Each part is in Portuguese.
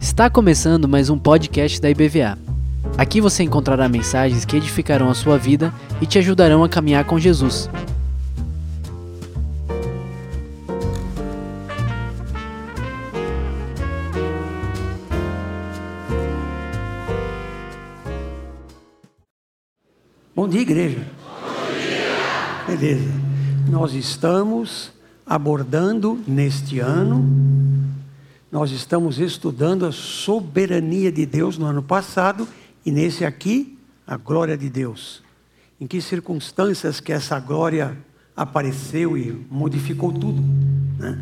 Está começando mais um podcast da IBVA. Aqui você encontrará mensagens que edificarão a sua vida e te ajudarão a caminhar com Jesus. Bom dia, igreja. Bom dia. Beleza. Nós estamos abordando neste ano, nós estamos estudando a soberania de Deus no ano passado e nesse aqui, a glória de Deus. Em que circunstâncias que essa glória apareceu e modificou tudo. Né?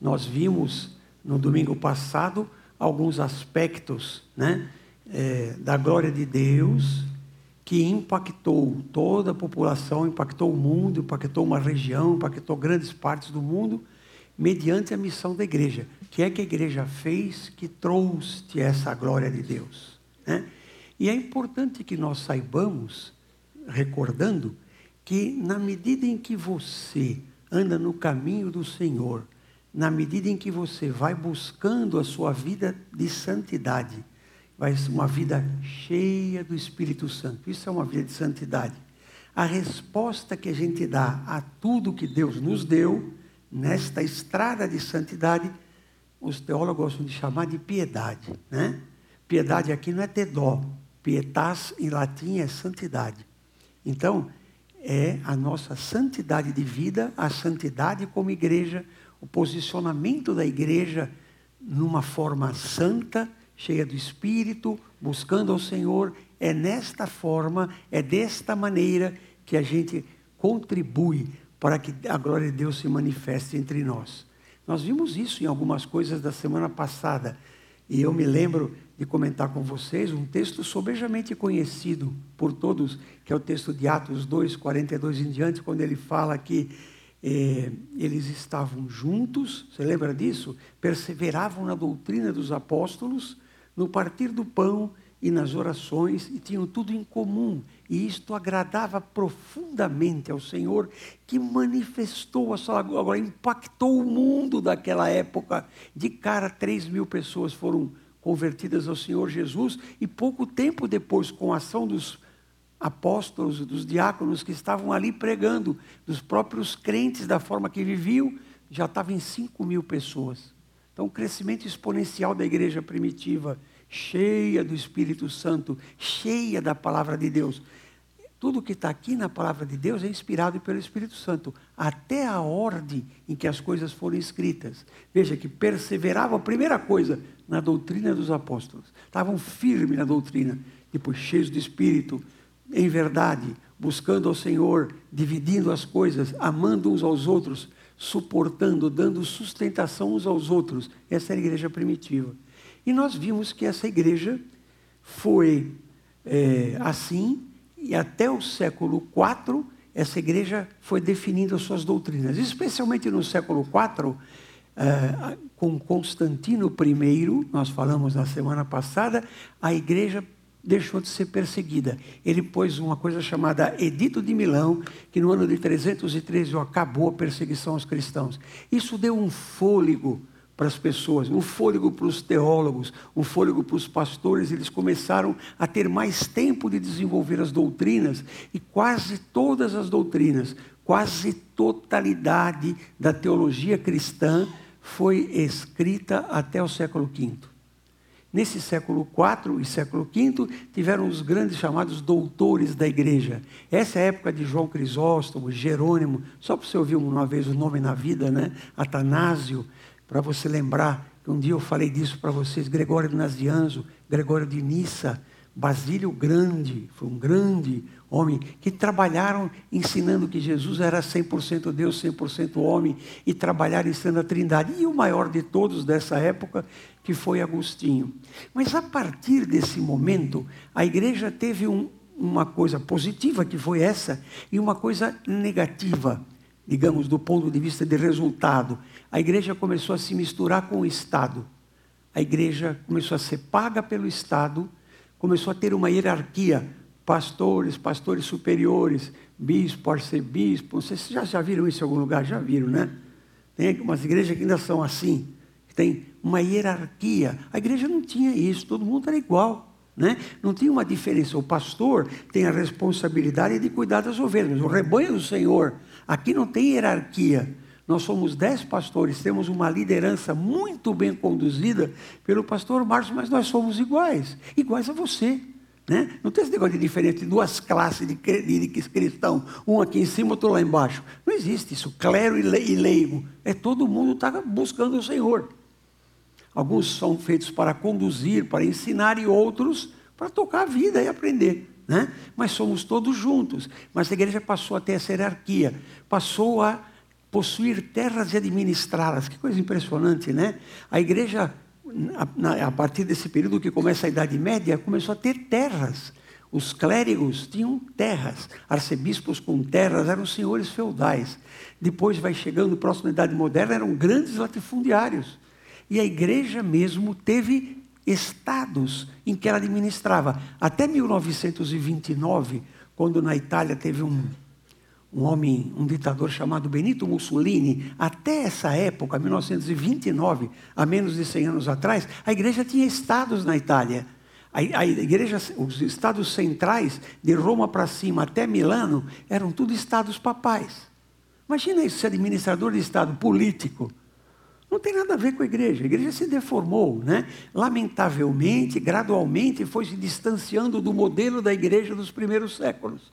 Nós vimos no domingo passado alguns aspectos né, é, da glória de Deus que impactou toda a população, impactou o mundo, impactou uma região, impactou grandes partes do mundo, mediante a missão da igreja. O que é que a igreja fez que trouxe essa glória de Deus? Né? E é importante que nós saibamos, recordando, que na medida em que você anda no caminho do Senhor, na medida em que você vai buscando a sua vida de santidade, vai ser uma vida cheia do Espírito Santo. Isso é uma vida de santidade. A resposta que a gente dá a tudo que Deus nos deu, nesta estrada de santidade, os teólogos gostam de chamar de piedade. Né? Piedade aqui não é ter dó. Pietas em latim é santidade. Então, é a nossa santidade de vida, a santidade como igreja, o posicionamento da igreja numa forma santa cheia do Espírito, buscando ao Senhor. É nesta forma, é desta maneira que a gente contribui para que a glória de Deus se manifeste entre nós. Nós vimos isso em algumas coisas da semana passada. E eu me lembro de comentar com vocês um texto sobejamente conhecido por todos, que é o texto de Atos 2, 42 em diante, quando ele fala que eh, eles estavam juntos, você lembra disso? Perseveravam na doutrina dos apóstolos, no partir do pão e nas orações, e tinham tudo em comum. E isto agradava profundamente ao Senhor, que manifestou a sua agora impactou o mundo daquela época. De cara, três mil pessoas foram convertidas ao Senhor Jesus, e pouco tempo depois, com a ação dos apóstolos, dos diáconos que estavam ali pregando, dos próprios crentes, da forma que viviam, já estavam em cinco mil pessoas. Então, o crescimento exponencial da igreja primitiva, cheia do Espírito Santo, cheia da palavra de Deus. Tudo que está aqui na palavra de Deus é inspirado pelo Espírito Santo, até a ordem em que as coisas foram escritas. Veja que perseveravam, primeira coisa, na doutrina dos apóstolos. Estavam firmes na doutrina, depois cheios de Espírito, em verdade, buscando ao Senhor, dividindo as coisas, amando uns aos outros, suportando, dando sustentação uns aos outros. Essa é a igreja primitiva. E nós vimos que essa igreja foi é, assim, e até o século IV, essa igreja foi definindo as suas doutrinas. Especialmente no século IV, é, com Constantino I, nós falamos na semana passada, a igreja deixou de ser perseguida. Ele pôs uma coisa chamada Edito de Milão, que no ano de 313 acabou a perseguição aos cristãos. Isso deu um fôlego para as pessoas, um fôlego para os teólogos, um fôlego para os pastores. Eles começaram a ter mais tempo de desenvolver as doutrinas e quase todas as doutrinas, quase totalidade da teologia cristã foi escrita até o século V. Nesse século IV e século V, tiveram os grandes chamados doutores da igreja. Essa é a época de João Crisóstomo, Jerônimo, só para você ouvir uma vez o nome na vida, né? Atanásio, para você lembrar que um dia eu falei disso para vocês, Gregório de Nazianzo, Gregório de Nissa, Basílio Grande, foi um grande homem, que trabalharam ensinando que Jesus era 100% Deus, 100% homem, e trabalharam ensinando a trindade. E o maior de todos dessa época, que foi Agostinho. Mas a partir desse momento, a igreja teve um, uma coisa positiva, que foi essa, e uma coisa negativa, digamos, do ponto de vista de resultado. A igreja começou a se misturar com o Estado. A igreja começou a ser paga pelo Estado, começou a ter uma hierarquia, pastores, pastores superiores, bispo, arcebispo, vocês já, já viram isso em algum lugar? Já viram, né? Tem umas igrejas que ainda são assim, tem uma hierarquia. A igreja não tinha isso, todo mundo era igual. Né? Não tinha uma diferença. O pastor tem a responsabilidade de cuidar das ovelhas. O rebanho do Senhor, aqui não tem hierarquia. Nós somos dez pastores, temos uma liderança muito bem conduzida pelo pastor Márcio, mas nós somos iguais, iguais a você. Né? Não tem esse negócio de diferente, duas classes de, cristão, um aqui em cima, outro lá embaixo. Não existe isso, clero e leigo. É todo mundo está buscando o Senhor. Alguns são feitos para conduzir, para ensinar, e outros para tocar a vida e aprender. Né? Mas somos todos juntos. Mas a igreja passou a ter essa hierarquia, passou a possuir terras e administrá-las. Que coisa impressionante, né? A igreja, a, partir desse período que começa a Idade Média, começou a ter terras. Os clérigos tinham terras, arcebispos com terras eram senhores feudais. Depois vai chegando próximo à Idade Moderna, eram grandes latifundiários. E a igreja mesmo teve estados em que ela administrava. Até 1929, quando na Itália teve um, um homem, um ditador chamado Benito Mussolini, até essa época, 1929, há menos de 100 anos atrás, a igreja tinha estados na Itália. A, a igreja, os estados centrais, de Roma para cima até Milano, eram tudo estados papais. Imagina isso, ser administrador de estado político. Não tem nada a ver com a igreja. A igreja se deformou, né? Lamentavelmente, gradualmente, foi se distanciando do modelo da igreja dos primeiros séculos.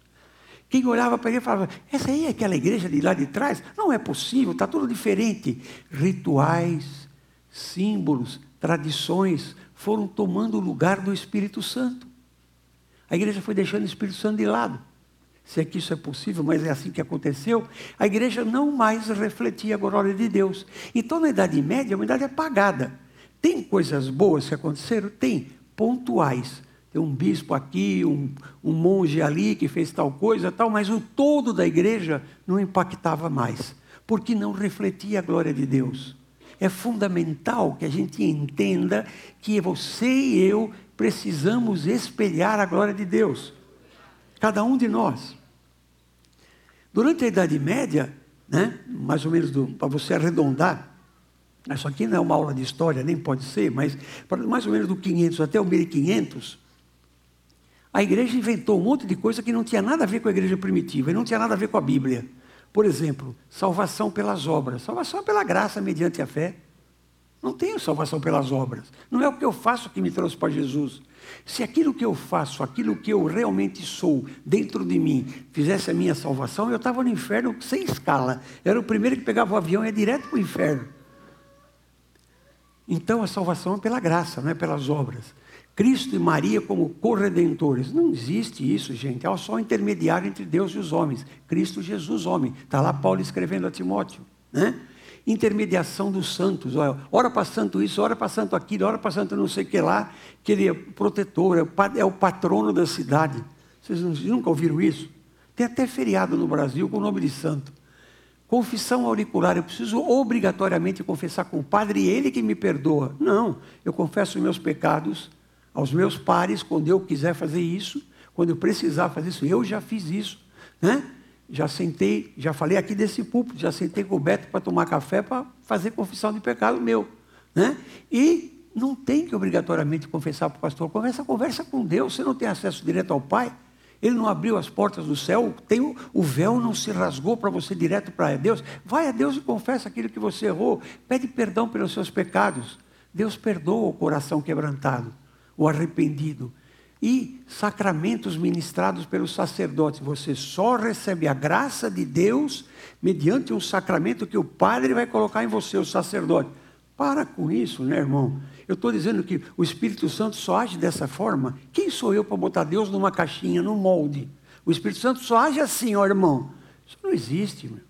Quem olhava para ele falava: essa aí é aquela igreja de lá de trás? Não é possível, está tudo diferente. Rituais, símbolos, tradições foram tomando o lugar do Espírito Santo. A igreja foi deixando o Espírito Santo de lado se é que isso é possível, mas é assim que aconteceu, a igreja não mais refletia a glória de Deus. Então, na Idade Média, é uma idade apagada. Tem coisas boas que aconteceram? Tem, pontuais. Tem um bispo aqui, um, um monge ali que fez tal coisa, tal, mas o todo da igreja não impactava mais, porque não refletia a glória de Deus. É fundamental que a gente entenda que você e eu precisamos espelhar a glória de Deus. Cada um de nós. Durante a Idade Média, né, mais ou menos para você arredondar, isso aqui não é uma aula de história, nem pode ser, mas mais ou menos do 500 até o 1500, a igreja inventou um monte de coisa que não tinha nada a ver com a igreja primitiva e não tinha nada a ver com a Bíblia. Por exemplo, salvação pelas obras. Salvação é pela graça mediante a fé. Não tenho salvação pelas obras. Não é o que eu faço que me trouxe para Jesus. Se aquilo que eu faço, aquilo que eu realmente sou dentro de mim, fizesse a minha salvação, eu estava no inferno sem escala. Eu era o primeiro que pegava o avião e ia direto para o inferno. Então a salvação é pela graça, não é pelas obras. Cristo e Maria como corredentores. Não existe isso, gente. É só um intermediário entre Deus e os homens. Cristo Jesus, homem. Está lá Paulo escrevendo a Timóteo. Né? intermediação dos santos. Ora para santo isso, ora para santo aquilo, ora para santo não sei o que lá, que ele é protetor, é o é patrono da cidade. Vocês nunca ouviram isso? Tem até feriado no Brasil com o nome de santo. Confissão auricular, eu preciso obrigatoriamente confessar com o Padre e ele que me perdoa. Não, eu confesso meus pecados aos meus pares quando eu quiser fazer isso, quando eu precisar fazer isso, eu já fiz isso. Né? já sentei, já falei aqui desse púlpito, já sentei com o Beto para tomar café para fazer confissão de pecado meu. Né? E não tem que obrigatoriamente confessar para o pastor, conversa, conversa com Deus, você não tem acesso direto ao Pai, ele não abriu as portas do céu, tem o, o véu não se rasgou para você direto para Deus. Vai a Deus e confessa aquilo que você errou, pede perdão pelos seus pecados. Deus perdoa o coração quebrantado, o arrependido e sacramentos ministrados pelos sacerdotes. Você só recebe a graça de Deus mediante um sacramento que o padre vai colocar em você, o sacerdote. Para com isso, né, irmão? Eu estou dizendo que o Espírito Santo só age dessa forma. Quem sou eu para botar Deus numa caixinha, num molde? O Espírito Santo só age assim, ó irmão. Isso não existe, meu.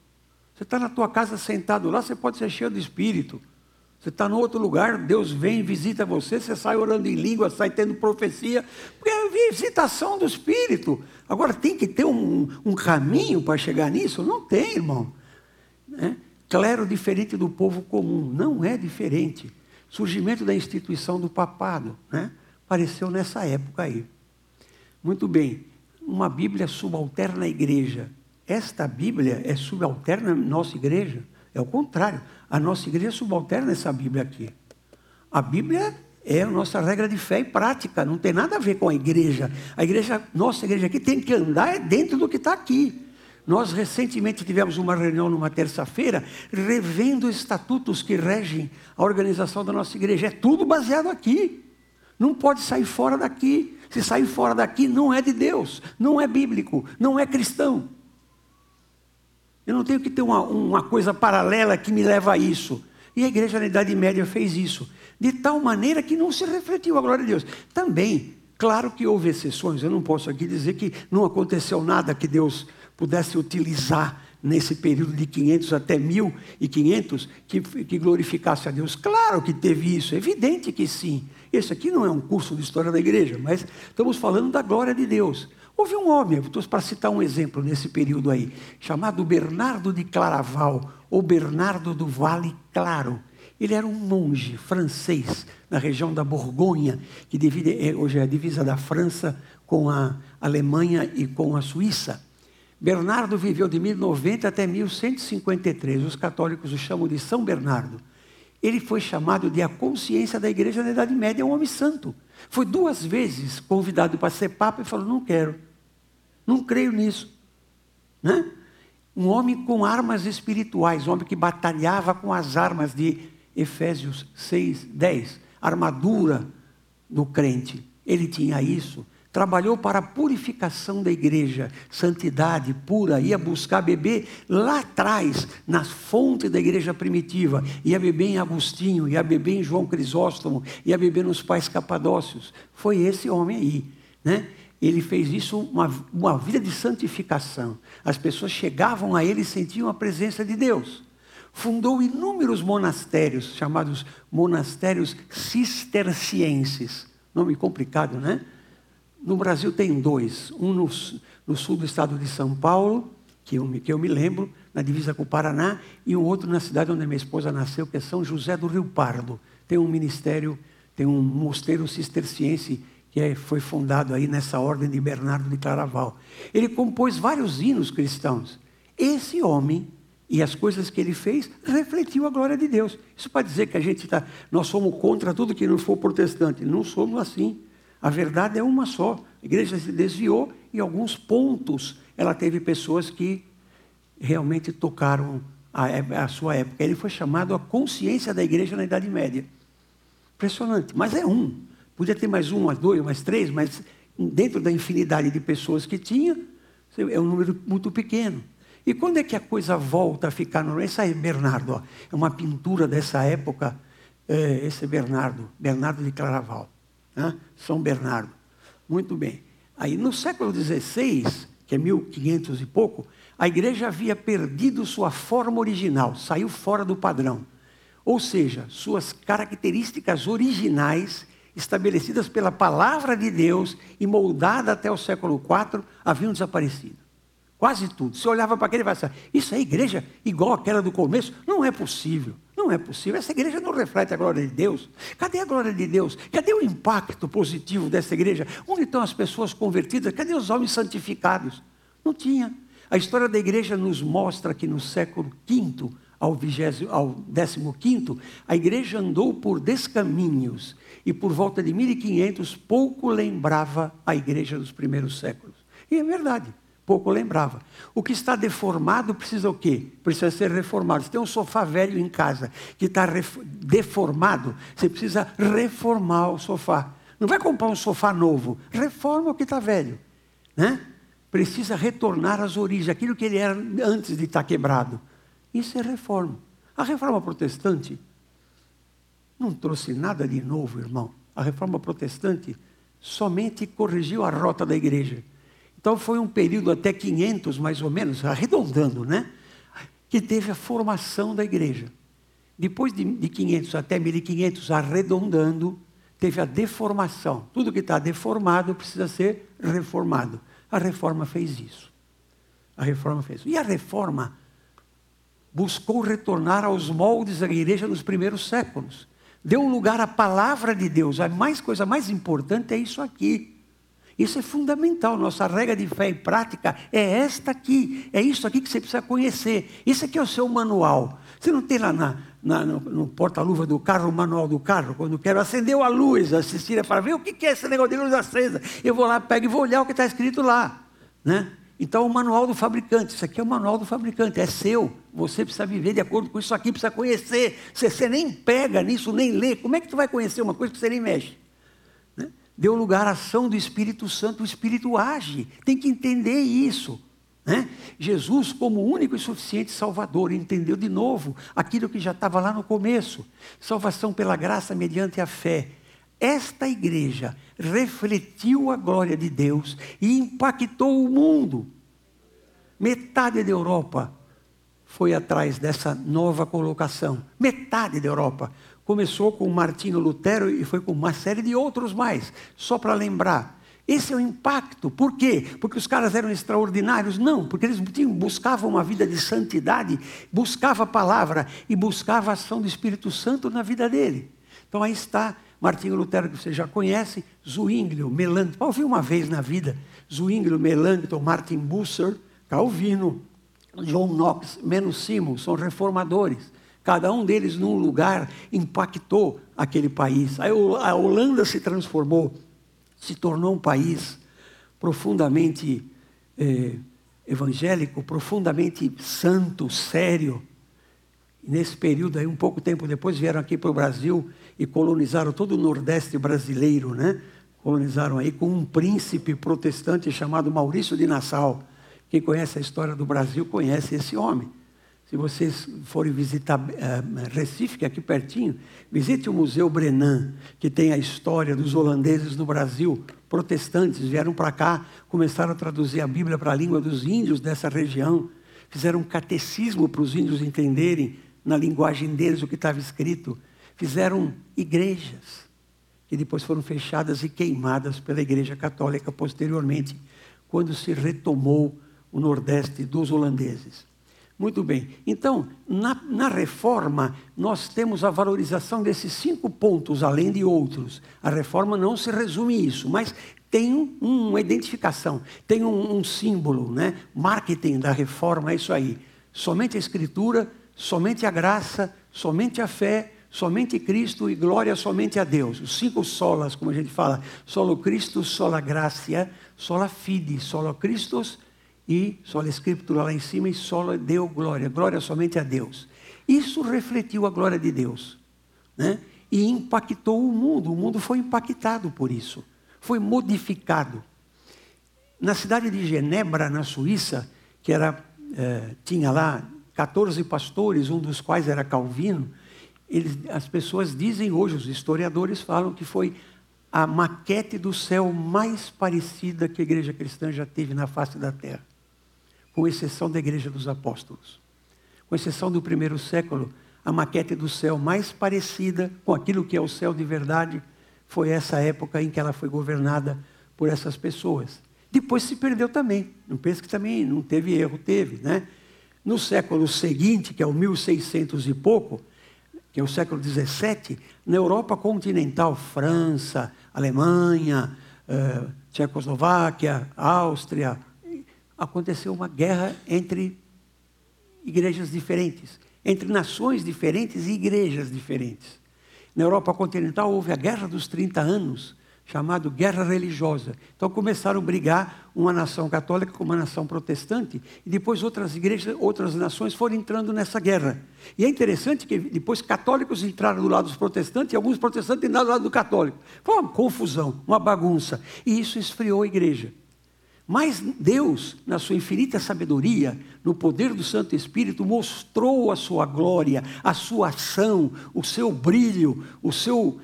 Você está na tua casa sentado lá, você pode ser cheio do Espírito. Você está no outro lugar, Deus vem, visita você, você sai orando em língua, sai tendo profecia, porque é visitação do Espírito. Agora tem que ter um, um caminho para chegar nisso? Não tem, irmão. Né? Clero diferente do povo comum, não é diferente. Surgimento da instituição do papado, né? apareceu nessa época aí. Muito bem, uma Bíblia subalterna à igreja. Esta Bíblia é subalterna à nossa igreja? É o contrário. A nossa igreja subalterna essa Bíblia aqui. A Bíblia é a nossa regra de fé e prática, não tem nada a ver com a igreja. A igreja, nossa igreja aqui tem que andar dentro do que está aqui. Nós recentemente tivemos uma reunião numa terça-feira, revendo estatutos que regem a organização da nossa igreja. É tudo baseado aqui. Não pode sair fora daqui. Se sair fora daqui, não é de Deus, não é bíblico, não é cristão. Eu não tenho que ter uma, uma coisa paralela que me leva a isso. E a igreja na Idade Média fez isso de tal maneira que não se refletiu a glória de Deus. Também, claro que houve exceções, eu não posso aqui dizer que não aconteceu nada que Deus pudesse utilizar nesse período de 500 até 1500 que, que glorificasse a Deus. Claro que teve isso, é evidente que sim. Esse aqui não é um curso de história da igreja, mas estamos falando da glória de Deus. Houve um homem, para citar um exemplo nesse período aí, chamado Bernardo de Claraval, ou Bernardo do Vale Claro. Ele era um monge francês na região da Borgonha, que divide, é, hoje é a divisa da França com a Alemanha e com a Suíça. Bernardo viveu de 1090 até 1153. Os católicos o chamam de São Bernardo. Ele foi chamado de a consciência da igreja na Idade Média, é um homem santo. Foi duas vezes convidado para ser papa e falou: Não quero, não creio nisso. Né? Um homem com armas espirituais, um homem que batalhava com as armas de Efésios 6, 10, armadura do crente. Ele tinha isso. Trabalhou para a purificação da igreja, santidade pura, ia buscar beber lá atrás, nas fontes da igreja primitiva, ia beber em Agostinho, ia beber em João Crisóstomo, ia beber nos pais capadócios. Foi esse homem aí, né? Ele fez isso uma, uma vida de santificação. As pessoas chegavam a ele e sentiam a presença de Deus fundou inúmeros monastérios, chamados monastérios cistercienses. Nome complicado, né? No Brasil tem dois, um no, no, sul do estado de São Paulo, que eu, que eu me lembro, na divisa com o Paraná, e um outro na cidade onde minha esposa nasceu, que é São José do Rio Pardo. Tem um ministério, tem um mosteiro cisterciense que é, foi fundado aí nessa ordem de Bernardo de Claraval. Ele compôs vários hinos cristãos. Esse homem e as coisas que ele fez refletiu a glória de Deus. Isso para dizer que a gente está, nós somos contra tudo que não for protestante. Não somos assim. A verdade é uma só. A igreja se desviou em alguns pontos ela teve pessoas que realmente tocaram a, a sua época. Ele foi chamado a consciência da igreja na Idade Média. Impressionante. Mas é um. Podia ter mais um, mais dois, mais três, mas dentro da infinidade de pessoas que tinha, é um número muito pequeno. E quando é que a coisa volta a ficar no. Esse é Bernardo, ó, é uma pintura dessa época. É, esse é Bernardo, Bernardo de Claraval. Né? São Bernardo. Muito bem. Aí no século XVI, que é 1500 e pouco, a igreja havia perdido sua forma original, saiu fora do padrão. Ou seja, suas características originais, estabelecidas pela palavra de Deus e moldada até o século IV, haviam desaparecido. Quase tudo. Você olhava para aquele e falava assim, isso é igreja igual aquela do começo? Não é possível. Não é possível. Essa igreja não reflete a glória de Deus. Cadê a glória de Deus? Cadê o impacto positivo dessa igreja? Onde estão as pessoas convertidas? Cadê os homens santificados? Não tinha. A história da igreja nos mostra que no século V ao, ao 15, a igreja andou por descaminhos e por volta de 1500 pouco lembrava a igreja dos primeiros séculos. E é verdade pouco lembrava. O que está deformado precisa o quê? Precisa ser reformado. Se tem um sofá velho em casa que está deformado, você precisa reformar o sofá. Não vai comprar um sofá novo, reforma o que está velho. Né? Precisa retornar às origens, aquilo que ele era antes de estar quebrado. Isso é reforma. A reforma protestante não trouxe nada de novo, irmão. A reforma protestante somente corrigiu a rota da igreja então foi um período até 500, mais ou menos, arredondando, né? Que teve a formação da igreja. Depois de, de 500 até 1500, arredondando, teve a deformação. Tudo que está deformado precisa ser reformado. A reforma fez isso. A reforma fez isso. E a reforma buscou retornar aos moldes da igreja nos primeiros séculos. Deu lugar à palavra de Deus. A mais coisa mais importante é isso aqui. Isso é fundamental. Nossa regra de fé e prática é esta aqui. É isso aqui que você precisa conhecer. Isso aqui é o seu manual. Você não tem lá na, na, no, no porta-luva do carro o manual do carro? Quando quero, acendeu a luz, assistir para ver o que é esse negócio de luz acesa. Eu vou lá, pego e vou olhar o que está escrito lá. Né? Então, o manual do fabricante, isso aqui é o manual do fabricante, é seu. Você precisa viver de acordo com isso aqui, precisa conhecer. Você, você nem pega nisso, nem lê. Como é que tu vai conhecer uma coisa que você nem mexe? Deu lugar à ação do Espírito Santo, o Espírito age. Tem que entender isso. Né? Jesus, como único e suficiente Salvador, entendeu de novo aquilo que já estava lá no começo: salvação pela graça mediante a fé. Esta igreja refletiu a glória de Deus e impactou o mundo. Metade da Europa foi atrás dessa nova colocação. Metade da Europa. Começou com Martinho Lutero e foi com uma série de outros mais. Só para lembrar. Esse é o impacto. Por quê? Porque os caras eram extraordinários? Não, porque eles buscavam uma vida de santidade, buscavam a palavra e buscavam a ação do Espírito Santo na vida dele. Então aí está Martinho Lutero, que você já conhece, Zwinglio, Melanchthon, ouvi uma vez na vida, Zwinglio, Melanchthon, Martin Bucer, Calvino, John Knox, Menos Simon, são reformadores. Cada um deles num lugar impactou aquele país. Aí a Holanda se transformou, se tornou um país profundamente eh, evangélico, profundamente santo, sério. Nesse período aí, um pouco tempo depois, vieram aqui para o Brasil e colonizaram todo o Nordeste brasileiro, né? Colonizaram aí com um príncipe protestante chamado Maurício de Nassau. Quem conhece a história do Brasil conhece esse homem. Se vocês forem visitar uh, Recife, que é aqui pertinho, visite o Museu Brenan, que tem a história dos holandeses no Brasil, protestantes, vieram para cá, começaram a traduzir a Bíblia para a língua dos índios dessa região, fizeram um catecismo para os índios entenderem na linguagem deles o que estava escrito. Fizeram igrejas, que depois foram fechadas e queimadas pela Igreja Católica posteriormente, quando se retomou o Nordeste dos holandeses. Muito bem, então, na, na, reforma, nós temos a valorização desses cinco pontos, além de outros. A reforma não se resume isso, mas tem um, uma identificação, tem um, um símbolo, né? marketing da reforma é isso aí. Somente a Escritura, somente a graça, somente a fé, somente Cristo e glória somente a Deus. Os cinco solas, como a gente fala, solo Cristo, sola gracia, sola fide, solo Christus e sola Escritura lá em cima e solo Deu glória, glória somente a Deus. Isso refletiu a glória de Deus, né? E impactou o mundo, o mundo foi impactado por isso, foi modificado. Na cidade de Genebra, na Suíça, que era, eh, tinha lá 14 pastores, um dos quais era Calvino, eles, as pessoas dizem hoje, os historiadores falam que foi a maquete do céu mais parecida que a igreja cristã já teve na face da terra, com exceção da igreja dos apóstolos. Com exceção do primeiro século, a maquete do céu mais parecida com aquilo que é o céu de verdade foi essa época em que ela foi governada por essas pessoas. Depois se perdeu também. Não pense que também não teve erro, teve, né? No século seguinte, que é o 1600 e pouco, que é o século XVII, na Europa continental, França, Alemanha, eh, Tchecoslováquia, Áustria, aconteceu uma guerra entre igrejas diferentes, entre nações diferentes e igrejas diferentes. Na Europa continental houve a Guerra dos 30 Anos, chamado guerra religiosa. Então começaram a brigar uma nação católica com uma nação protestante, e depois outras igrejas, outras nações foram entrando nessa guerra. E é interessante que depois católicos entraram do lado dos protestantes e alguns protestantes entraram do lado do católico. Foi uma confusão, uma bagunça, e isso esfriou a igreja. Mas Deus, na sua infinita sabedoria, no poder do Santo Espírito, mostrou a sua glória, a sua ação, o seu brilho, o seu,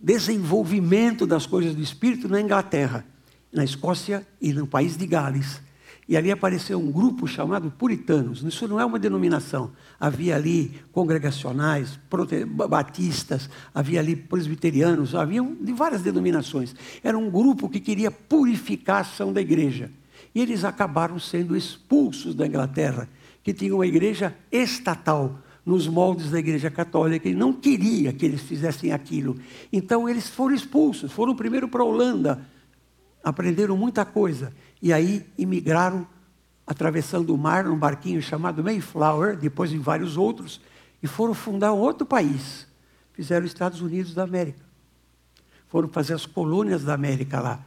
desenvolvimento das coisas do Espírito na Inglaterra, na Escócia e no país de Gales. E ali apareceu um grupo chamado Puritanos. Isso não é uma denominação. Havia ali congregacionais, batistas, havia ali presbiterianos, havia de várias denominações. Era um grupo que queria purificar a ação da igreja. E eles acabaram sendo expulsos da Inglaterra, que tinha uma igreja estatal, nos moldes da Igreja Católica. Ele não queria que eles fizessem aquilo. Então eles foram expulsos, foram primeiro para a Holanda, aprenderam muita coisa e aí imigraram atravessando o mar num barquinho chamado Mayflower, depois em vários outros, e foram fundar outro país. Fizeram os Estados Unidos da América. Foram fazer as colônias da América lá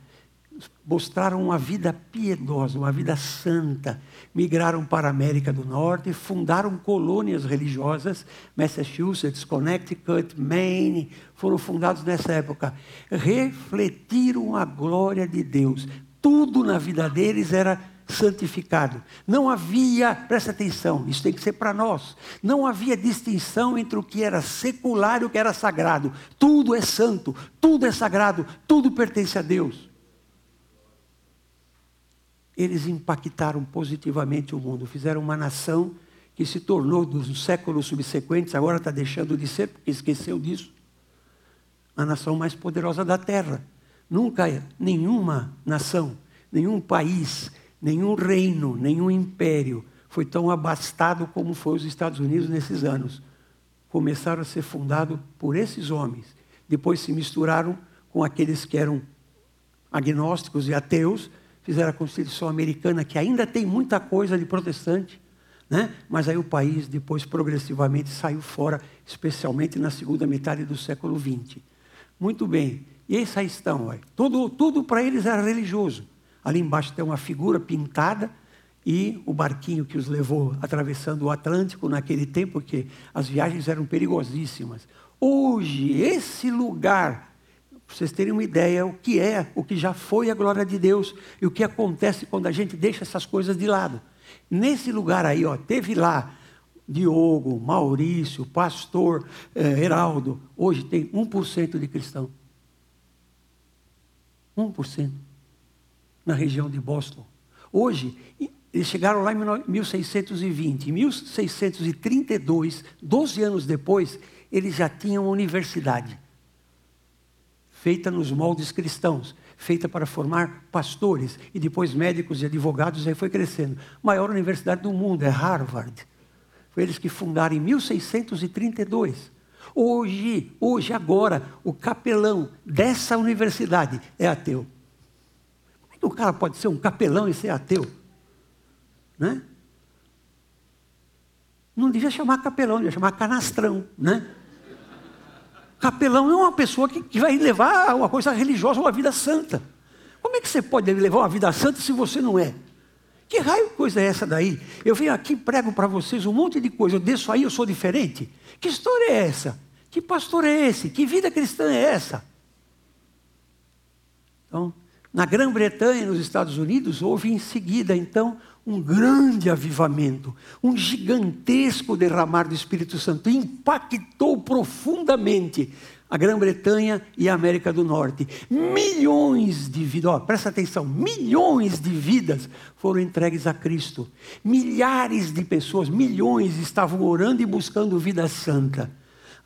mostraram uma vida piedosa, uma vida santa. Migraram para a América do Norte, fundaram colônias religiosas, Massachusetts, Connecticut, Maine, foram fundados nessa época. Refletiram a glória de Deus. Tudo na vida deles era santificado. Não havia, presta atenção, isso tem que ser para nós. Não havia distinção entre o que era secular e o que era sagrado. Tudo é santo, tudo é sagrado, tudo pertence a Deus eles impactaram positivamente o mundo, fizeram uma nação que se tornou dos séculos subsequentes, agora está deixando de ser, porque esqueceu disso, a nação mais poderosa da terra. Nunca nenhuma nação, nenhum país, nenhum reino, nenhum império foi tão abastado como foi os Estados Unidos nesses anos. Começaram a ser fundados por esses homens. Depois se misturaram com aqueles que eram agnósticos e ateus, fizeram a Constituição Americana, que ainda tem muita coisa de protestante, né? mas aí o país depois progressivamente saiu fora, especialmente na segunda metade do século XX. Muito bem, e esses aí estão, ó. tudo, tudo para eles era religioso. Ali embaixo tem uma figura pintada e o barquinho que os levou atravessando o Atlântico naquele tempo, que as viagens eram perigosíssimas. Hoje, esse lugar para vocês terem uma ideia o que é, o que já foi a glória de Deus e o que acontece quando a gente deixa essas coisas de lado. Nesse lugar aí, ó, teve lá Diogo, Maurício, Pastor, eh, Heraldo. Hoje tem 1% de cristão. 1% na região de Boston. Hoje, eles chegaram lá em 1620. Em 1632, 12 anos depois, eles já tinham universidade feita nos moldes cristãos, feita para formar pastores e depois médicos e advogados, aí foi crescendo. Maior universidade do mundo é Harvard. Foi eles que fundaram em 1632. Hoje, hoje, agora, o capelão dessa universidade é ateu. Como é que o cara pode ser um capelão e ser ateu? Né? Não devia chamar capelão, devia chamar canastrão, né? Capelão é uma pessoa que, que vai levar uma coisa religiosa, uma vida santa. Como é que você pode levar uma vida santa se você não é? Que raio coisa é essa daí? Eu venho aqui prego para vocês um monte de coisa, eu desço aí, eu sou diferente. Que história é essa? Que pastor é esse? Que vida cristã é essa? Então, na Grã-Bretanha, nos Estados Unidos, houve em seguida, então, um grande avivamento, um gigantesco derramar do Espírito Santo, impactou profundamente a Grã-Bretanha e a América do Norte. Milhões de vidas, ó, presta atenção, milhões de vidas foram entregues a Cristo. Milhares de pessoas, milhões estavam orando e buscando vida santa.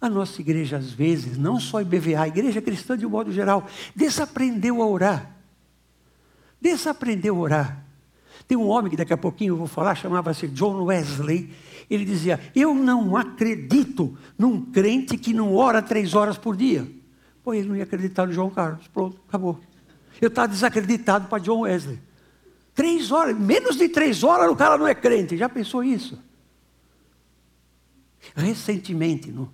A nossa igreja, às vezes, não só IBVA, a igreja cristã de um modo geral, desaprendeu a orar. Desaprendeu a orar. Tem um homem que daqui a pouquinho eu vou falar, chamava-se John Wesley. Ele dizia: Eu não acredito num crente que não ora três horas por dia. Pô, ele não ia acreditar no João Carlos. Pronto, acabou. Eu estava desacreditado para John Wesley. Três horas, menos de três horas o cara não é crente. Já pensou isso? Recentemente, não,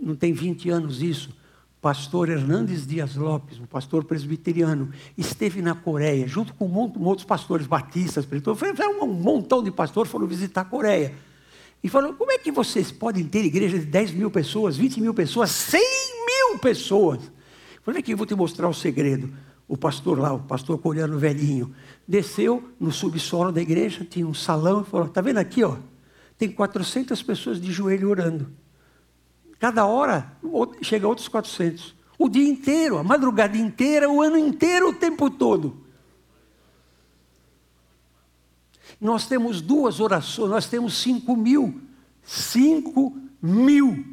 não tem 20 anos isso, pastor Hernandes Dias Lopes, um pastor presbiteriano, esteve na Coreia, junto com outros pastores batistas, um montão de pastores foram visitar a Coreia. E falou: como é que vocês podem ter igreja de 10 mil pessoas, 20 mil pessoas, 100 mil pessoas? Falei aqui, eu vou te mostrar o segredo. O pastor lá, o pastor coreano velhinho, desceu no subsolo da igreja, tinha um salão e falou: está vendo aqui, ó? Tem 400 pessoas de joelho orando. Cada hora chega outros 400. O dia inteiro, a madrugada inteira, o ano inteiro, o tempo todo. Nós temos duas orações, nós temos cinco mil. Cinco mil.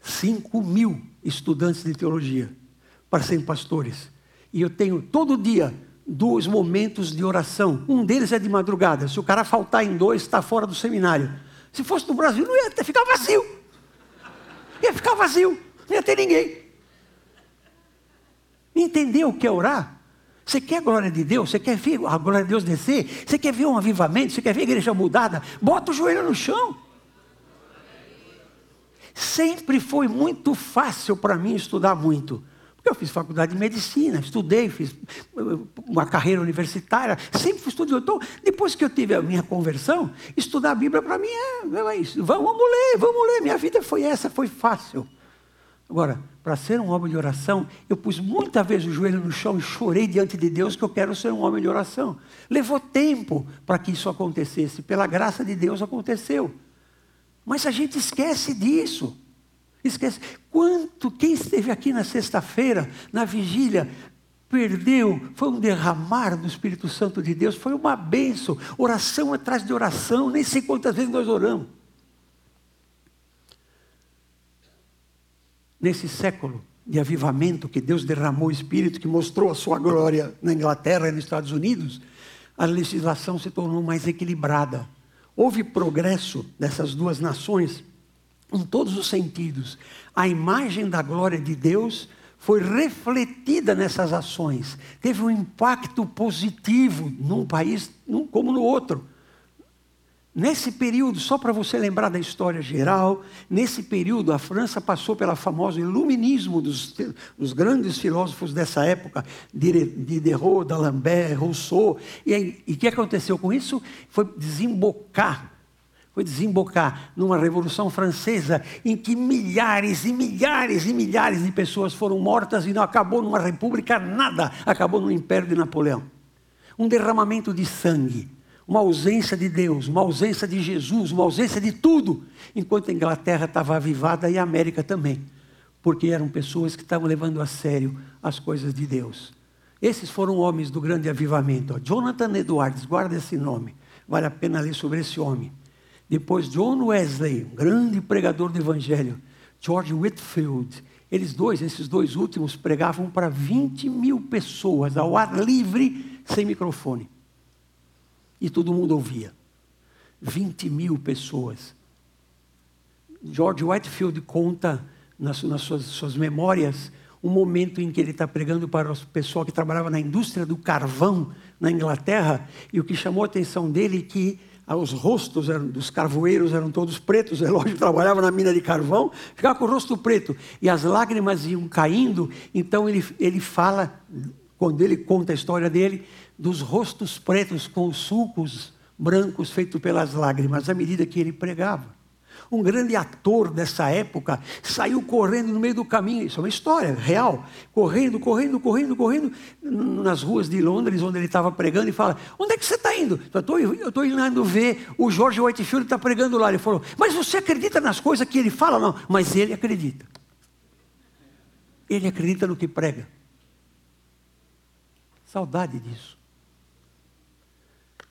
Cinco mil estudantes de teologia para serem pastores. E eu tenho todo dia dois momentos de oração. Um deles é de madrugada. Se o cara faltar em dois, está fora do seminário. Se fosse no Brasil, não ia até ficar vazio ia ficar vazio, não ia ter ninguém. Entendeu o que é orar? Você quer a glória de Deus? Você quer ver a glória de Deus descer? Você quer ver um avivamento? Você quer ver a igreja mudada? Bota o joelho no chão. Sempre foi muito fácil para mim estudar muito. Porque eu fiz faculdade de medicina, estudei, fiz uma carreira universitária, sempre fui estudioso. Então, depois que eu tive a minha conversão, estudar a Bíblia para mim é, é isso. Vamos ler, vamos ler. Minha vida foi essa, foi fácil. Agora, para ser um homem de oração, eu pus muitas vezes o joelho no chão e chorei diante de Deus que eu quero ser um homem de oração. Levou tempo para que isso acontecesse, pela graça de Deus aconteceu. Mas a gente esquece disso. Esquece. Quanto, quem esteve aqui na sexta-feira, na vigília, perdeu, foi um derramar do Espírito Santo de Deus, foi uma bênção, oração atrás de oração, nem sei quantas vezes nós oramos. Nesse século de avivamento que Deus derramou o Espírito, que mostrou a sua glória na Inglaterra e nos Estados Unidos, a legislação se tornou mais equilibrada. Houve progresso dessas duas nações em todos os sentidos. A imagem da glória de Deus foi refletida nessas ações. Teve um impacto positivo num país como no outro. Nesse período, só para você lembrar da história geral, nesse período a França passou pelo famoso iluminismo dos, dos grandes filósofos dessa época, Diderot, D'Alembert, Rousseau. E o que aconteceu com isso? Foi desembocar foi desembocar numa Revolução Francesa em que milhares e milhares e milhares de pessoas foram mortas e não acabou numa república nada, acabou no Império de Napoleão. Um derramamento de sangue, uma ausência de Deus, uma ausência de Jesus, uma ausência de tudo, enquanto a Inglaterra estava avivada e a América também, porque eram pessoas que estavam levando a sério as coisas de Deus. Esses foram homens do grande avivamento. Jonathan Edwards, guarda esse nome, vale a pena ler sobre esse homem. Depois, John Wesley, um grande pregador do Evangelho. George Whitfield. Eles dois, esses dois últimos, pregavam para 20 mil pessoas ao ar livre, sem microfone. E todo mundo ouvia. 20 mil pessoas. George Whitefield conta nas, nas suas, suas, memórias um momento em que ele está pregando para o pessoal que trabalhava na indústria do carvão na Inglaterra, e o que chamou a atenção dele é que os rostos eram, dos carvoeiros eram todos pretos, o relógio trabalhava na mina de carvão, ficava com o rosto preto, e as lágrimas iam caindo, então ele, ele fala, quando ele conta a história dele, dos rostos pretos com os sulcos brancos feitos pelas lágrimas, à medida que ele pregava um grande ator dessa época, saiu correndo no meio do caminho, isso é uma história real, correndo, correndo, correndo, correndo, nas ruas de Londres, onde ele estava pregando, e fala: Onde é que você está indo? Eu estou indo ver o George Whitefield está pregando lá. Ele falou: Mas você acredita nas coisas que ele fala? Não, mas ele acredita. Ele acredita no que prega. Saudade disso.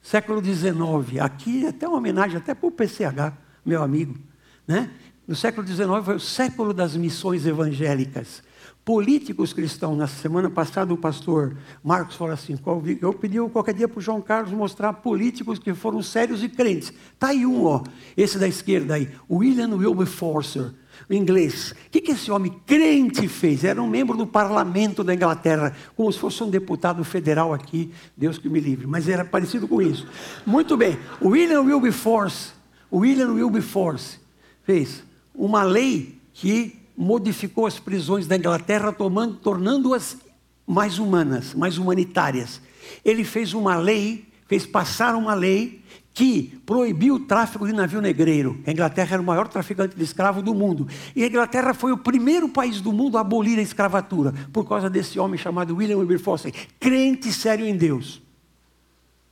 Século XIX, aqui até uma homenagem até para o PCH, meu amigo. Né? No século XIX foi o século das missões evangélicas. Políticos cristãos, na semana passada o pastor Marcos falou assim: eu pedi qualquer dia para o João Carlos mostrar políticos que foram sérios e crentes. Está aí um, ó, esse da esquerda aí, William Wilberforce, inglês. O que, que esse homem crente fez? Era um membro do parlamento da Inglaterra, como se fosse um deputado federal aqui, Deus que me livre, mas era parecido com isso. Muito bem, William Wilberforce, William Wilberforce, fez uma lei que modificou as prisões da Inglaterra, tornando-as mais humanas, mais humanitárias. Ele fez uma lei, fez passar uma lei que proibiu o tráfico de navio negreiro. A Inglaterra era o maior traficante de escravo do mundo. E a Inglaterra foi o primeiro país do mundo a abolir a escravatura, por causa desse homem chamado William Wilberforce, crente sério em Deus,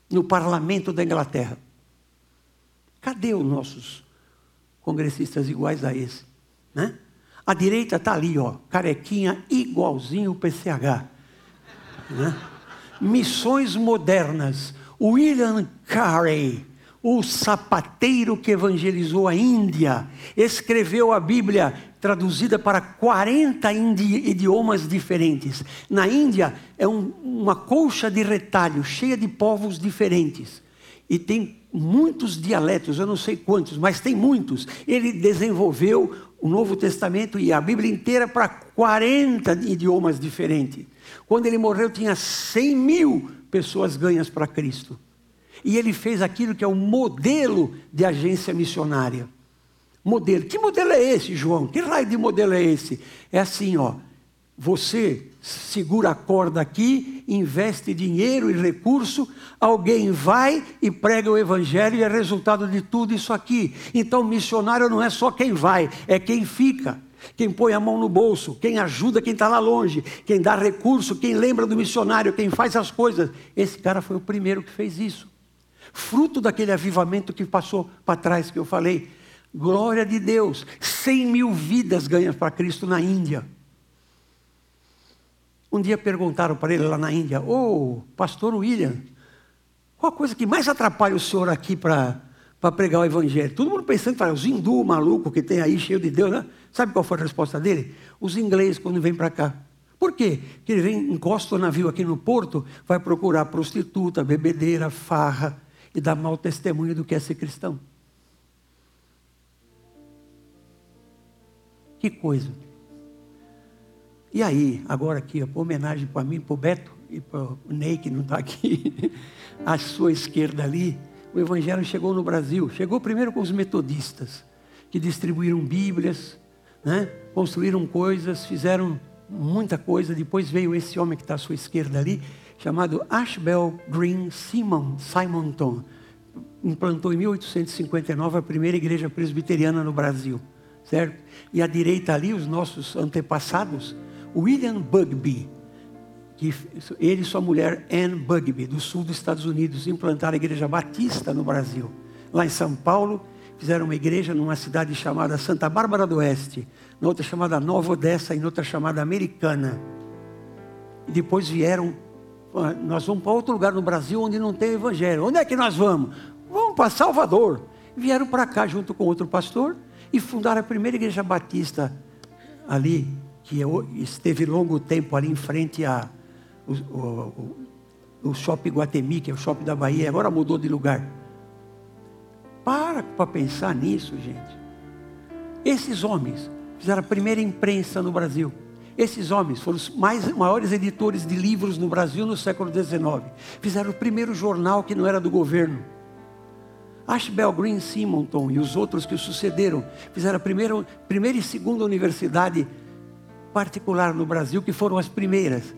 no parlamento da Inglaterra. Cadê os nossos congressistas iguais a esse. Né? A direita está ali, ó, carequinha, igualzinho o PCH. Né? Missões modernas. William Carey, o sapateiro que evangelizou a Índia, escreveu a Bíblia traduzida para 40 idiomas diferentes. Na Índia é um, uma colcha de retalho cheia de povos diferentes. E tem muitos dialetos, eu não sei quantos, mas tem muitos. Ele desenvolveu o Novo Testamento e a Bíblia inteira para 40 idiomas diferentes. Quando ele morreu, tinha 100 mil pessoas ganhas para Cristo. E ele fez aquilo que é o modelo de agência missionária. Modelo. Que modelo é esse, João? Que raio de modelo é esse? É assim, ó. Você segura a corda aqui, investe dinheiro e recurso, alguém vai e prega o evangelho e é resultado de tudo isso aqui. Então, missionário não é só quem vai, é quem fica. Quem põe a mão no bolso, quem ajuda quem está lá longe, quem dá recurso, quem lembra do missionário, quem faz as coisas. Esse cara foi o primeiro que fez isso. Fruto daquele avivamento que passou para trás que eu falei. Glória de Deus. 100 mil vidas ganhas para Cristo na Índia. Um dia perguntaram para ele lá na Índia: Ô, oh, pastor William, qual a coisa que mais atrapalha o senhor aqui para pregar o evangelho? Todo mundo pensando que os hindu maluco que tem aí, cheio de Deus, né? Sabe qual foi a resposta dele? Os ingleses, quando vêm para cá. Por quê? Porque ele vem, encosta o navio aqui no porto, vai procurar prostituta, bebedeira, farra e dar mau testemunho do que é ser cristão. Que coisa. E aí, agora aqui, a homenagem para mim, para o Beto e para o Ney, que não está aqui, à sua esquerda ali, o Evangelho chegou no Brasil. Chegou primeiro com os metodistas, que distribuíram Bíblias, né? construíram coisas, fizeram muita coisa. Depois veio esse homem que está à sua esquerda ali, chamado Ashbel Green Simon, Simonton. Implantou em 1859 a primeira igreja presbiteriana no Brasil, certo? E à direita ali, os nossos antepassados, William Bugby, que ele e sua mulher Anne Bugby, do sul dos Estados Unidos, implantaram a igreja batista no Brasil. Lá em São Paulo, fizeram uma igreja numa cidade chamada Santa Bárbara do Oeste, na outra chamada Nova Odessa e outra chamada Americana. E depois vieram, nós vamos para outro lugar no Brasil onde não tem evangelho. Onde é que nós vamos? Vamos para Salvador. Vieram para cá junto com outro pastor e fundaram a primeira igreja batista ali que esteve longo tempo ali em frente a o, o, o shopping Guatemi, que é o shopping da Bahia, agora mudou de lugar. Para para pensar nisso, gente. Esses homens fizeram a primeira imprensa no Brasil. Esses homens foram os mais, maiores editores de livros no Brasil no século XIX. Fizeram o primeiro jornal que não era do governo. Ashbel Green Simonton e os outros que o sucederam fizeram a primeira, primeira e segunda universidade particular no Brasil, que foram as primeiras.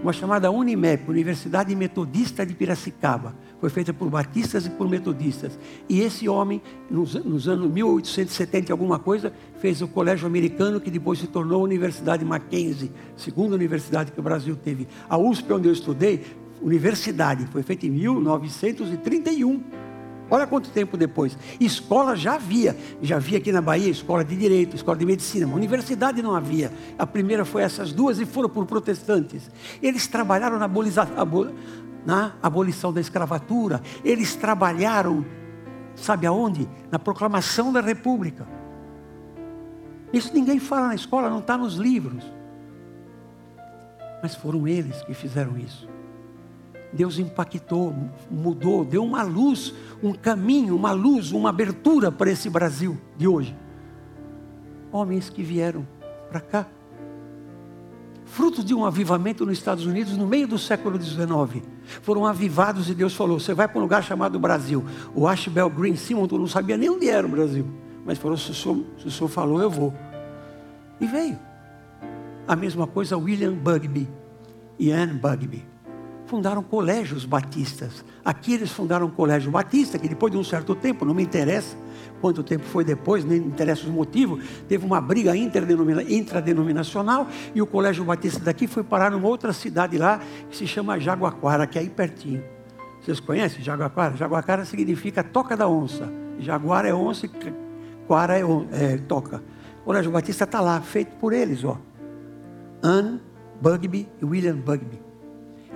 Uma chamada Unimep, Universidade Metodista de Piracicaba. Foi feita por batistas e por metodistas. E esse homem, nos, nos anos 1870 e alguma coisa, fez o Colégio Americano, que depois se tornou a Universidade Mackenzie, segunda universidade que o Brasil teve. A USP, onde eu estudei, universidade, foi feita em 1931. Olha quanto tempo depois. Escola já havia. Já havia aqui na Bahia escola de direito, escola de medicina. Uma universidade não havia. A primeira foi essas duas e foram por protestantes. Eles trabalharam na, aboliza, na abolição da escravatura. Eles trabalharam, sabe aonde? Na proclamação da República. Isso ninguém fala na escola, não está nos livros. Mas foram eles que fizeram isso. Deus impactou, mudou, deu uma luz, um caminho, uma luz, uma abertura para esse Brasil de hoje. Homens que vieram para cá, fruto de um avivamento nos Estados Unidos no meio do século XIX, foram avivados e Deus falou: Você vai para um lugar chamado Brasil. O Ashbel Green Simon não sabia nem onde era o Brasil, mas falou: Se o senhor, se o senhor falou, eu vou. E veio. A mesma coisa William Bugby e Anne Bugby fundaram colégios batistas. Aqui eles fundaram um colégio batista, que depois de um certo tempo, não me interessa quanto tempo foi depois, nem interessa os motivos, teve uma briga intradenominacional e o colégio batista daqui foi parar numa outra cidade lá, que se chama Jaguaquara, que é aí pertinho. Vocês conhecem Jaguaquara? Jaguaquara significa toca da onça. Jaguar é onça e Quara é, é toca. O colégio batista está lá, feito por eles, ó. Anne Bugby e William Bugby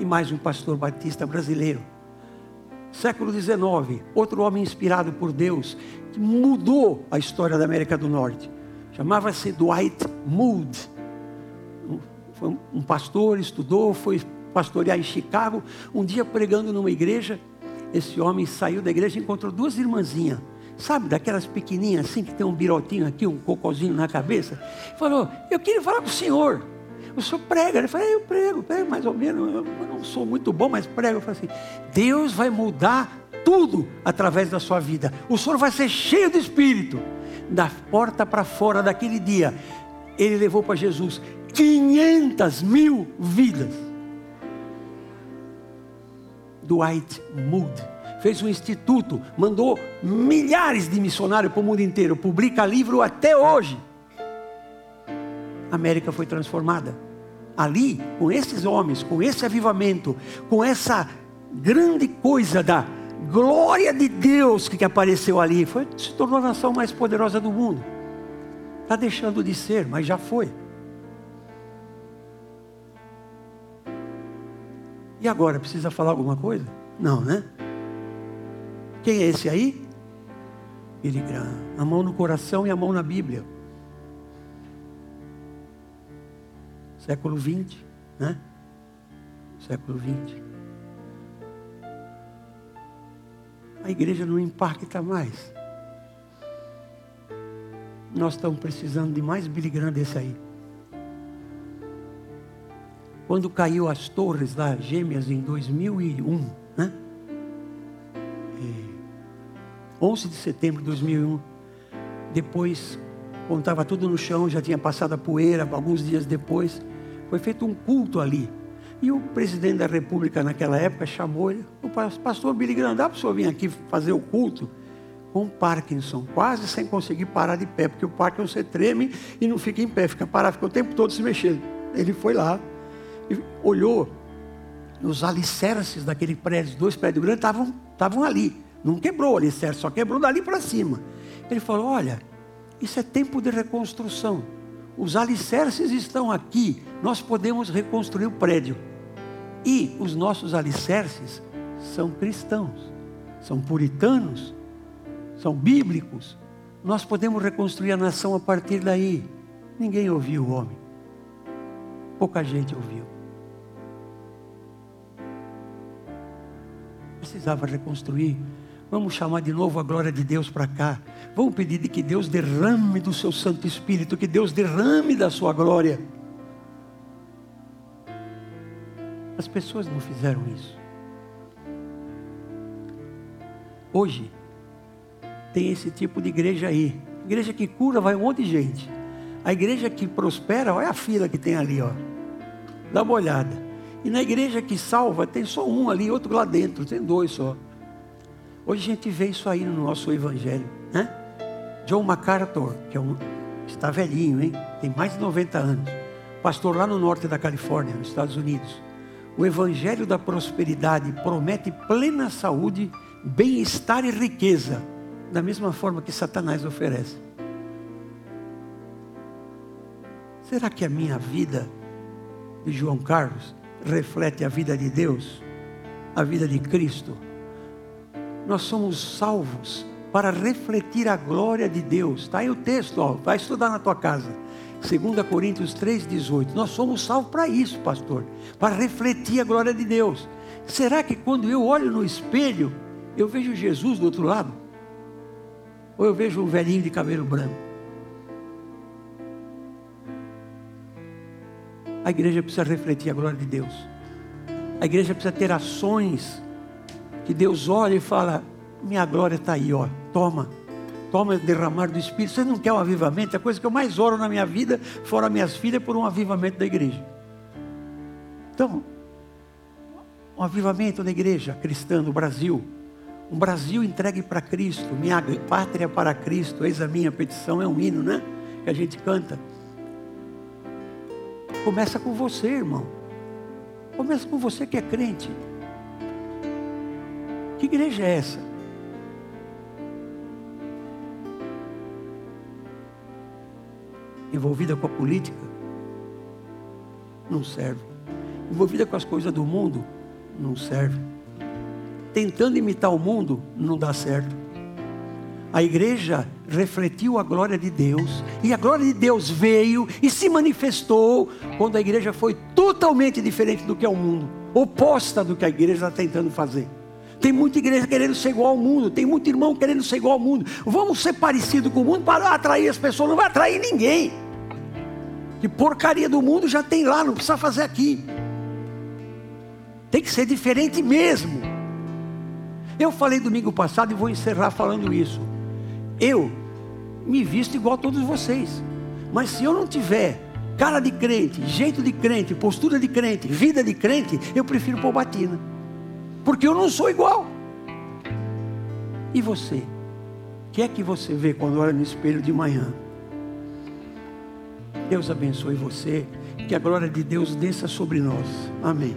e mais um pastor batista brasileiro. Século XIX, outro homem inspirado por Deus, que mudou a história da América do Norte. Chamava-se Dwight Moody. Foi um pastor, estudou, foi pastorear em Chicago. Um dia pregando numa igreja, esse homem saiu da igreja e encontrou duas irmãzinhas, sabe, daquelas pequenininhas assim, que tem um birotinho aqui, um cocôzinho na cabeça. Falou, eu queria falar com o senhor. O senhor prega? Ele falou, eu prego, prego mais ou menos, eu não sou muito bom, mas prego. Eu falei assim, Deus vai mudar tudo através da sua vida. O senhor vai ser cheio do Espírito. Da porta para fora daquele dia, ele levou para Jesus 500 mil vidas. Dwight Moody fez um instituto, mandou milhares de missionários para o mundo inteiro, publica livro até hoje. A América foi transformada. Ali, com esses homens, com esse avivamento, com essa grande coisa da glória de Deus que apareceu ali, foi, se tornou a nação mais poderosa do mundo. Está deixando de ser, mas já foi. E agora, precisa falar alguma coisa? Não, né? Quem é esse aí? Billy. A mão no coração e a mão na Bíblia. Século 20, né? Século 20. A igreja não impacta mais. Nós estamos precisando de mais Billy Graham desse aí. Quando caiu as torres lá, gêmeas, em 2001, né? 11 de setembro de 2001. Depois, quando estava tudo no chão, já tinha passado a poeira, alguns dias depois, foi feito um culto ali. E o presidente da República naquela época chamou ele, o pastor Billy Graham, dá para o senhor vir aqui fazer o culto? Com Parkinson, quase sem conseguir parar de pé, porque o Parkinson você treme e não fica em pé, fica parado, fica o tempo todo se mexendo. Ele foi lá e olhou nos alicerces daquele prédio, dois prédios grandes estavam ali. Não quebrou o alicerce, só quebrou dali para cima. Ele falou: Olha, isso é tempo de reconstrução. Os alicerces estão aqui, nós podemos reconstruir o prédio. E os nossos alicerces são cristãos, são puritanos, são bíblicos. Nós podemos reconstruir a nação a partir daí. Ninguém ouviu o homem, pouca gente ouviu. Precisava reconstruir Vamos chamar de novo a glória de Deus para cá. Vamos pedir de que Deus derrame do seu Santo Espírito, que Deus derrame da sua glória. As pessoas não fizeram isso. Hoje, tem esse tipo de igreja aí. Igreja que cura, vai um monte de gente. A igreja que prospera, olha a fila que tem ali, ó. Dá uma olhada. E na igreja que salva, tem só um ali, outro lá dentro, tem dois só. Hoje a gente vê isso aí no nosso evangelho, né? John MacArthur, que é um, está velhinho, hein? Tem mais de 90 anos. Pastor lá no norte da Califórnia, nos Estados Unidos. O evangelho da prosperidade promete plena saúde, bem-estar e riqueza, da mesma forma que Satanás oferece. Será que a minha vida de João Carlos reflete a vida de Deus, a vida de Cristo? Nós somos salvos para refletir a glória de Deus. Está aí o texto, ó, vai estudar na tua casa. 2 Coríntios 3,18. Nós somos salvos para isso, pastor, para refletir a glória de Deus. Será que quando eu olho no espelho, eu vejo Jesus do outro lado? Ou eu vejo um velhinho de cabelo branco? A igreja precisa refletir a glória de Deus. A igreja precisa ter ações que Deus olha e fala: Minha glória está aí, ó, toma, toma derramar do Espírito. Você não quer um avivamento? É a coisa que eu mais oro na minha vida, fora minhas filhas, por um avivamento da igreja. Então, um avivamento na igreja cristã no Brasil. Um Brasil entregue para Cristo, minha pátria para Cristo, eis a minha petição, é um hino, né? Que a gente canta. Começa com você, irmão. Começa com você que é crente. Que igreja é essa? Envolvida com a política? Não serve. Envolvida com as coisas do mundo? Não serve. Tentando imitar o mundo? Não dá certo. A igreja refletiu a glória de Deus, e a glória de Deus veio e se manifestou quando a igreja foi totalmente diferente do que é o mundo, oposta do que a igreja está tentando fazer Tem muita igreja querendo ser igual ao mundo, tem muito irmão querendo ser igual ao mundo. Vamos ser parecido com o mundo para atrair as pessoas, não vai atrair ninguém. Que porcaria do mundo já tem lá, não precisa fazer aqui. Tem que ser diferente mesmo. Eu falei domingo passado e vou encerrar falando isso. Eu me visto igual a todos vocês. Mas se eu não tiver cara de crente, jeito de crente, postura de crente, vida de crente, eu prefiro pôr batina. Porque eu não sou igual. E você? O que é que você vê quando olha no espelho de manhã? Deus abençoe você. Que a glória de Deus desça sobre nós. Amém.